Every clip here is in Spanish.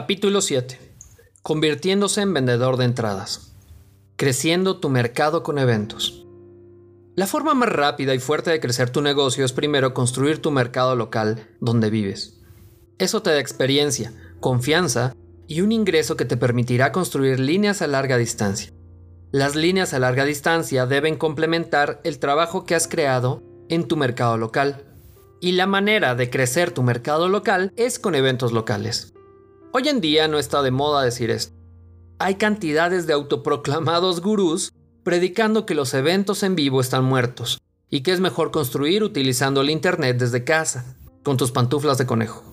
Capítulo 7. Convirtiéndose en vendedor de entradas. Creciendo tu mercado con eventos. La forma más rápida y fuerte de crecer tu negocio es primero construir tu mercado local donde vives. Eso te da experiencia, confianza y un ingreso que te permitirá construir líneas a larga distancia. Las líneas a larga distancia deben complementar el trabajo que has creado en tu mercado local. Y la manera de crecer tu mercado local es con eventos locales. Hoy en día no está de moda decir esto. Hay cantidades de autoproclamados gurús predicando que los eventos en vivo están muertos y que es mejor construir utilizando el Internet desde casa, con tus pantuflas de conejo.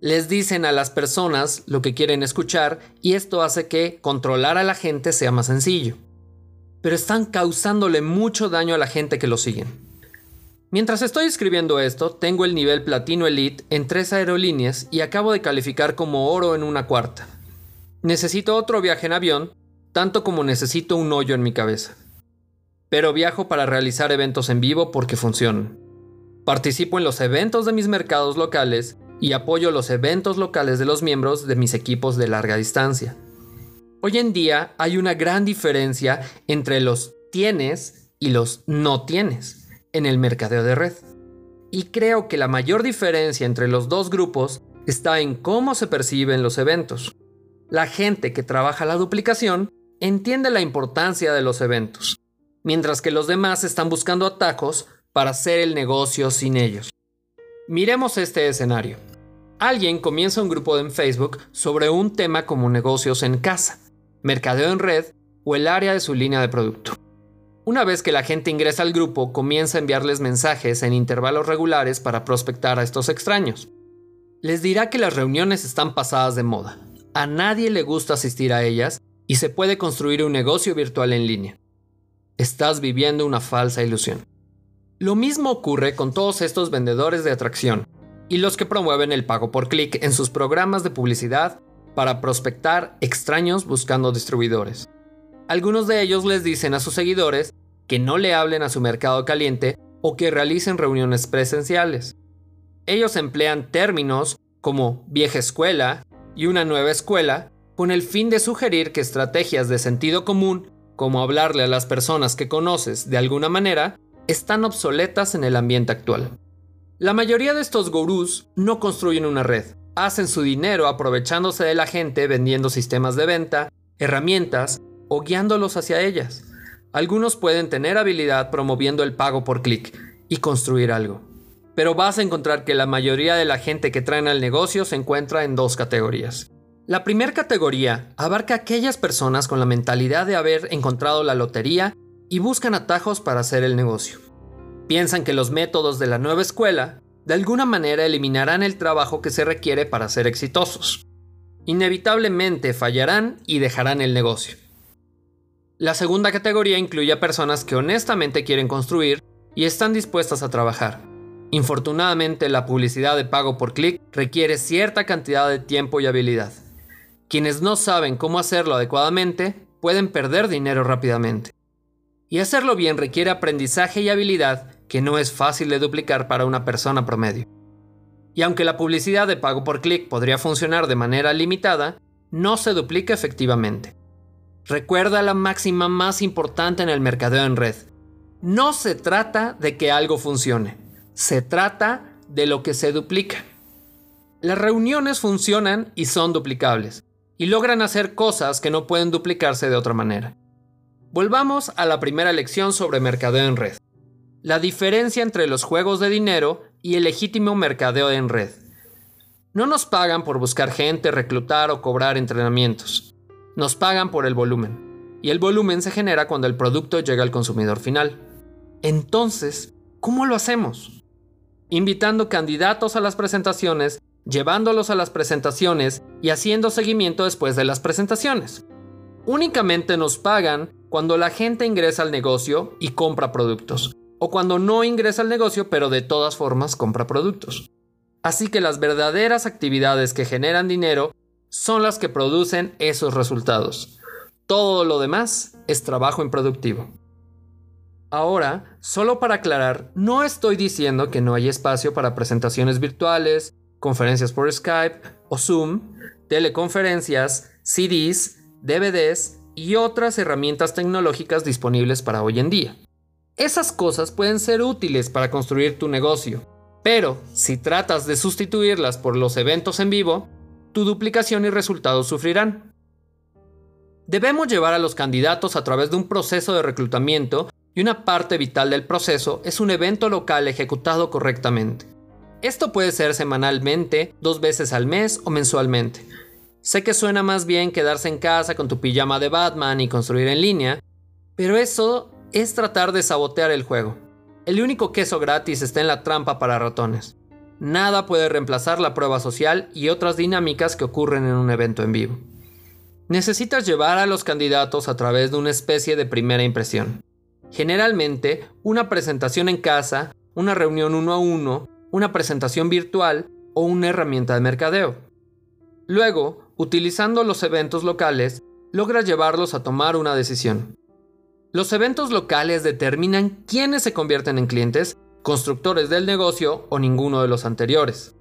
Les dicen a las personas lo que quieren escuchar y esto hace que controlar a la gente sea más sencillo. Pero están causándole mucho daño a la gente que lo siguen. Mientras estoy escribiendo esto, tengo el nivel platino elite en tres aerolíneas y acabo de calificar como oro en una cuarta. Necesito otro viaje en avión, tanto como necesito un hoyo en mi cabeza. Pero viajo para realizar eventos en vivo porque funcionan. Participo en los eventos de mis mercados locales y apoyo los eventos locales de los miembros de mis equipos de larga distancia. Hoy en día hay una gran diferencia entre los tienes y los no tienes en el mercadeo de red. Y creo que la mayor diferencia entre los dos grupos está en cómo se perciben los eventos. La gente que trabaja la duplicación entiende la importancia de los eventos, mientras que los demás están buscando atajos para hacer el negocio sin ellos. Miremos este escenario. Alguien comienza un grupo en Facebook sobre un tema como negocios en casa, mercadeo en red o el área de su línea de producto. Una vez que la gente ingresa al grupo, comienza a enviarles mensajes en intervalos regulares para prospectar a estos extraños. Les dirá que las reuniones están pasadas de moda. A nadie le gusta asistir a ellas y se puede construir un negocio virtual en línea. Estás viviendo una falsa ilusión. Lo mismo ocurre con todos estos vendedores de atracción y los que promueven el pago por clic en sus programas de publicidad para prospectar extraños buscando distribuidores. Algunos de ellos les dicen a sus seguidores que no le hablen a su mercado caliente o que realicen reuniones presenciales. Ellos emplean términos como vieja escuela y una nueva escuela con el fin de sugerir que estrategias de sentido común, como hablarle a las personas que conoces de alguna manera, están obsoletas en el ambiente actual. La mayoría de estos gurús no construyen una red, hacen su dinero aprovechándose de la gente vendiendo sistemas de venta, herramientas o guiándolos hacia ellas. Algunos pueden tener habilidad promoviendo el pago por clic y construir algo. Pero vas a encontrar que la mayoría de la gente que traen al negocio se encuentra en dos categorías. La primera categoría abarca aquellas personas con la mentalidad de haber encontrado la lotería y buscan atajos para hacer el negocio. Piensan que los métodos de la nueva escuela de alguna manera eliminarán el trabajo que se requiere para ser exitosos. Inevitablemente fallarán y dejarán el negocio. La segunda categoría incluye a personas que honestamente quieren construir y están dispuestas a trabajar. Infortunadamente, la publicidad de pago por clic requiere cierta cantidad de tiempo y habilidad. Quienes no saben cómo hacerlo adecuadamente pueden perder dinero rápidamente. Y hacerlo bien requiere aprendizaje y habilidad que no es fácil de duplicar para una persona promedio. Y aunque la publicidad de pago por clic podría funcionar de manera limitada, no se duplica efectivamente. Recuerda la máxima más importante en el mercadeo en red. No se trata de que algo funcione, se trata de lo que se duplica. Las reuniones funcionan y son duplicables, y logran hacer cosas que no pueden duplicarse de otra manera. Volvamos a la primera lección sobre mercadeo en red. La diferencia entre los juegos de dinero y el legítimo mercadeo en red. No nos pagan por buscar gente, reclutar o cobrar entrenamientos. Nos pagan por el volumen. Y el volumen se genera cuando el producto llega al consumidor final. Entonces, ¿cómo lo hacemos? Invitando candidatos a las presentaciones, llevándolos a las presentaciones y haciendo seguimiento después de las presentaciones. Únicamente nos pagan cuando la gente ingresa al negocio y compra productos, o cuando no ingresa al negocio pero de todas formas compra productos. Así que las verdaderas actividades que generan dinero son las que producen esos resultados. Todo lo demás es trabajo improductivo. Ahora, solo para aclarar, no estoy diciendo que no hay espacio para presentaciones virtuales, conferencias por Skype o Zoom, teleconferencias, CDs, DVDs y otras herramientas tecnológicas disponibles para hoy en día. Esas cosas pueden ser útiles para construir tu negocio, pero si tratas de sustituirlas por los eventos en vivo, tu duplicación y resultados sufrirán. Debemos llevar a los candidatos a través de un proceso de reclutamiento y una parte vital del proceso es un evento local ejecutado correctamente. Esto puede ser semanalmente, dos veces al mes o mensualmente. Sé que suena más bien quedarse en casa con tu pijama de Batman y construir en línea, pero eso es tratar de sabotear el juego. El único queso gratis está en la trampa para ratones. Nada puede reemplazar la prueba social y otras dinámicas que ocurren en un evento en vivo. Necesitas llevar a los candidatos a través de una especie de primera impresión. Generalmente, una presentación en casa, una reunión uno a uno, una presentación virtual o una herramienta de mercadeo. Luego, utilizando los eventos locales, logras llevarlos a tomar una decisión. Los eventos locales determinan quiénes se convierten en clientes, constructores del negocio o ninguno de los anteriores.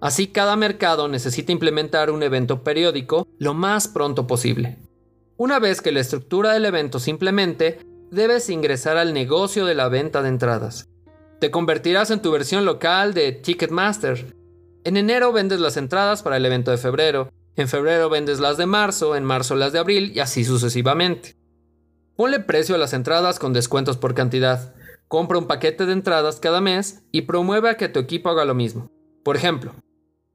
Así cada mercado necesita implementar un evento periódico lo más pronto posible. Una vez que la estructura del evento se implemente, debes ingresar al negocio de la venta de entradas. Te convertirás en tu versión local de Ticketmaster. En enero vendes las entradas para el evento de febrero, en febrero vendes las de marzo, en marzo las de abril y así sucesivamente. Ponle precio a las entradas con descuentos por cantidad. Compra un paquete de entradas cada mes y promueve a que tu equipo haga lo mismo. Por ejemplo,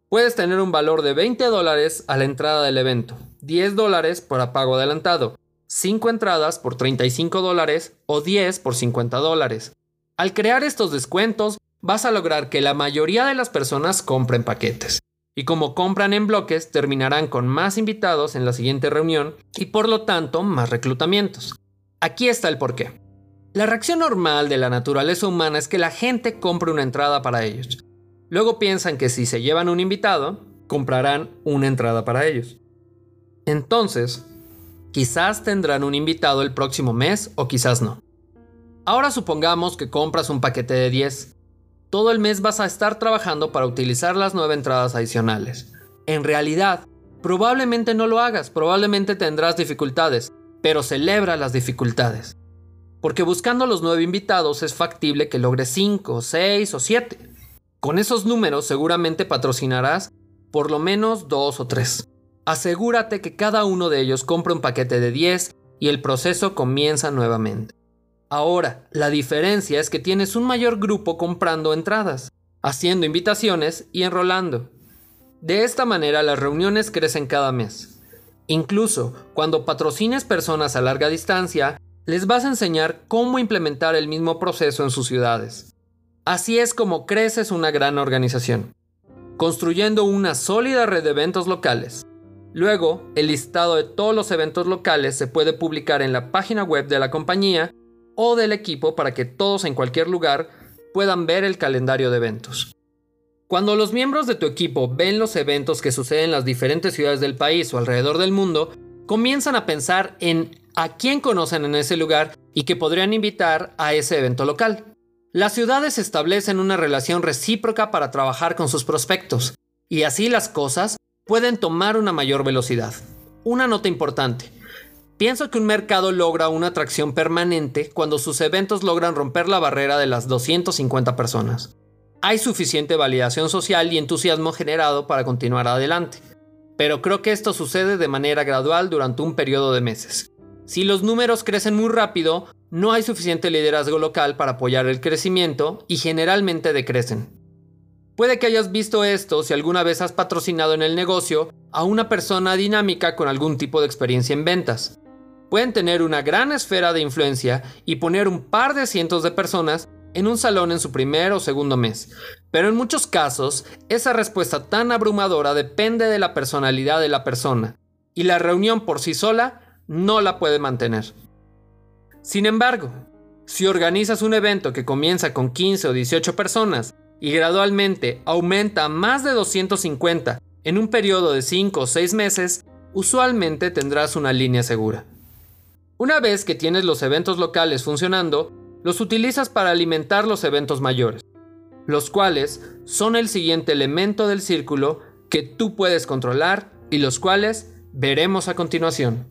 puedes tener un valor de 20 dólares a la entrada del evento, 10 dólares por pago adelantado 5 entradas por 35 dólares o 10 por 50 dólares. Al crear estos descuentos, vas a lograr que la mayoría de las personas compren paquetes. Y como compran en bloques, terminarán con más invitados en la siguiente reunión y por lo tanto más reclutamientos. Aquí está el porqué. La reacción normal de la naturaleza humana es que la gente compre una entrada para ellos. Luego piensan que si se llevan un invitado, comprarán una entrada para ellos. Entonces, Quizás tendrán un invitado el próximo mes o quizás no. Ahora supongamos que compras un paquete de 10. Todo el mes vas a estar trabajando para utilizar las 9 entradas adicionales. En realidad, probablemente no lo hagas, probablemente tendrás dificultades, pero celebra las dificultades. Porque buscando los 9 invitados es factible que logres 5, 6 o 7. Con esos números seguramente patrocinarás por lo menos 2 o 3. Asegúrate que cada uno de ellos compre un paquete de 10 y el proceso comienza nuevamente. Ahora, la diferencia es que tienes un mayor grupo comprando entradas, haciendo invitaciones y enrolando. De esta manera las reuniones crecen cada mes. Incluso cuando patrocines personas a larga distancia, les vas a enseñar cómo implementar el mismo proceso en sus ciudades. Así es como creces una gran organización, construyendo una sólida red de eventos locales. Luego, el listado de todos los eventos locales se puede publicar en la página web de la compañía o del equipo para que todos en cualquier lugar puedan ver el calendario de eventos. Cuando los miembros de tu equipo ven los eventos que suceden en las diferentes ciudades del país o alrededor del mundo, comienzan a pensar en a quién conocen en ese lugar y que podrían invitar a ese evento local. Las ciudades establecen una relación recíproca para trabajar con sus prospectos, y así las cosas pueden tomar una mayor velocidad. Una nota importante. Pienso que un mercado logra una atracción permanente cuando sus eventos logran romper la barrera de las 250 personas. Hay suficiente validación social y entusiasmo generado para continuar adelante, pero creo que esto sucede de manera gradual durante un periodo de meses. Si los números crecen muy rápido, no hay suficiente liderazgo local para apoyar el crecimiento y generalmente decrecen. Puede que hayas visto esto si alguna vez has patrocinado en el negocio a una persona dinámica con algún tipo de experiencia en ventas. Pueden tener una gran esfera de influencia y poner un par de cientos de personas en un salón en su primer o segundo mes, pero en muchos casos esa respuesta tan abrumadora depende de la personalidad de la persona, y la reunión por sí sola no la puede mantener. Sin embargo, si organizas un evento que comienza con 15 o 18 personas y gradualmente aumenta a más de 250 en un periodo de 5 o 6 meses, usualmente tendrás una línea segura. Una vez que tienes los eventos locales funcionando, los utilizas para alimentar los eventos mayores. los cuales son el siguiente elemento del círculo que tú puedes controlar y los cuales veremos a continuación.